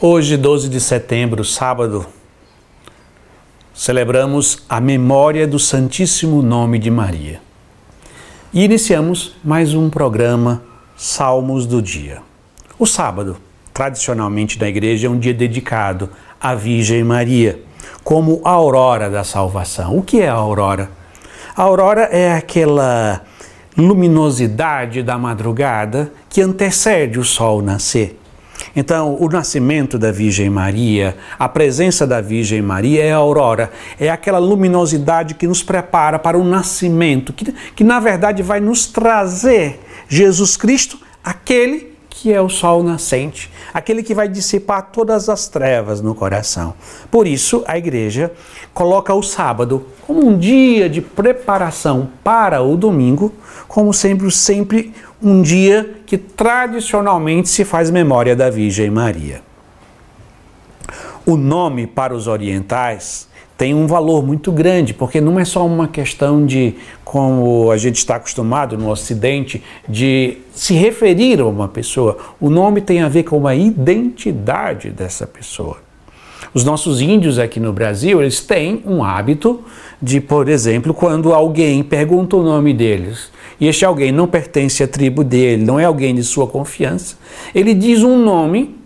Hoje, 12 de setembro, sábado, celebramos a memória do Santíssimo Nome de Maria. E iniciamos mais um programa Salmos do Dia. O sábado, tradicionalmente na igreja, é um dia dedicado à Virgem Maria, como a aurora da salvação. O que é a aurora? A aurora é aquela luminosidade da madrugada que antecede o sol nascer. Então, o nascimento da Virgem Maria, a presença da Virgem Maria é a aurora, é aquela luminosidade que nos prepara para o nascimento, que, que na verdade vai nos trazer Jesus Cristo, aquele que é o sol nascente, aquele que vai dissipar todas as trevas no coração. Por isso, a igreja coloca o sábado como um dia de preparação para o domingo, como sempre, sempre um dia que tradicionalmente se faz memória da Virgem Maria. O nome para os orientais tem um valor muito grande, porque não é só uma questão de, como a gente está acostumado no Ocidente, de se referir a uma pessoa. O nome tem a ver com a identidade dessa pessoa. Os nossos índios aqui no Brasil, eles têm um hábito de, por exemplo, quando alguém pergunta o nome deles e este alguém não pertence à tribo dele, não é alguém de sua confiança, ele diz um nome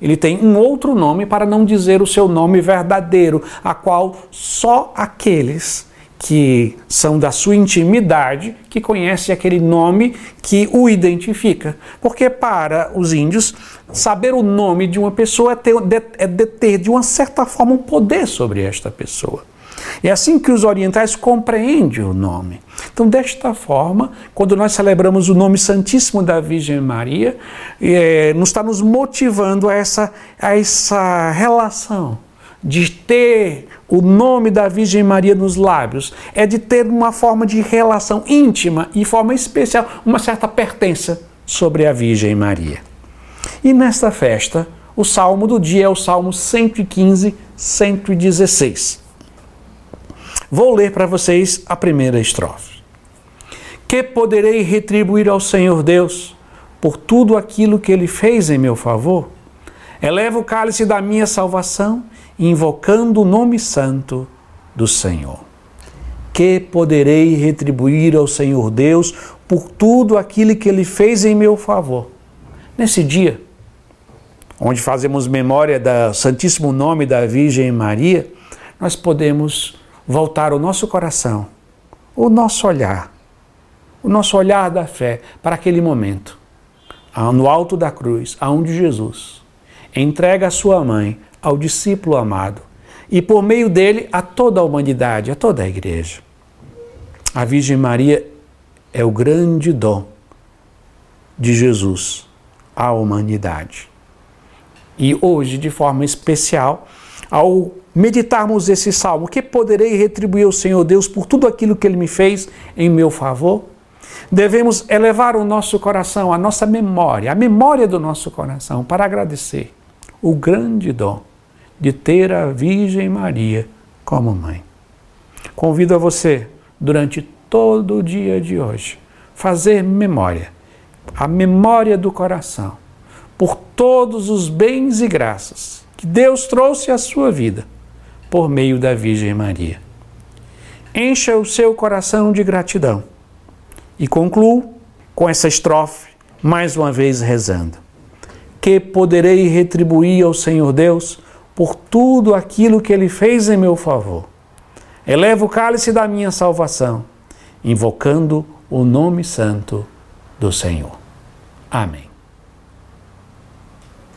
ele tem um outro nome para não dizer o seu nome verdadeiro, a qual só aqueles que são da sua intimidade que conhecem aquele nome que o identifica. Porque para os índios, saber o nome de uma pessoa é ter, é ter de uma certa forma um poder sobre esta pessoa. É assim que os orientais compreendem o nome. Então, desta forma, quando nós celebramos o nome Santíssimo da Virgem Maria, é, nos está nos motivando a essa, a essa relação de ter o nome da Virgem Maria nos lábios, é de ter uma forma de relação íntima e forma especial, uma certa pertença sobre a Virgem Maria. E nesta festa, o salmo do dia é o salmo 115, 116. Vou ler para vocês a primeira estrofe. Que poderei retribuir ao Senhor Deus por tudo aquilo que ele fez em meu favor? Eleva o cálice da minha salvação, invocando o nome santo do Senhor. Que poderei retribuir ao Senhor Deus por tudo aquilo que ele fez em meu favor? Nesse dia, onde fazemos memória do Santíssimo Nome da Virgem Maria, nós podemos voltar o nosso coração, o nosso olhar, o nosso olhar da fé para aquele momento, no alto da cruz, aonde Jesus entrega a sua mãe ao discípulo amado e por meio dele a toda a humanidade, a toda a igreja. A Virgem Maria é o grande dom de Jesus à humanidade. E hoje, de forma especial, ao meditarmos esse salmo, que poderei retribuir ao Senhor Deus por tudo aquilo que Ele me fez em meu favor? Devemos elevar o nosso coração, a nossa memória, a memória do nosso coração, para agradecer o grande dom de ter a Virgem Maria como mãe. Convido a você, durante todo o dia de hoje, fazer memória, a memória do coração, por todos os bens e graças que Deus trouxe à sua vida por meio da Virgem Maria. Encha o seu coração de gratidão. E concluo com essa estrofe, mais uma vez rezando. Que poderei retribuir ao Senhor Deus por tudo aquilo que Ele fez em meu favor. Elevo o cálice da minha salvação, invocando o nome santo do Senhor. Amém.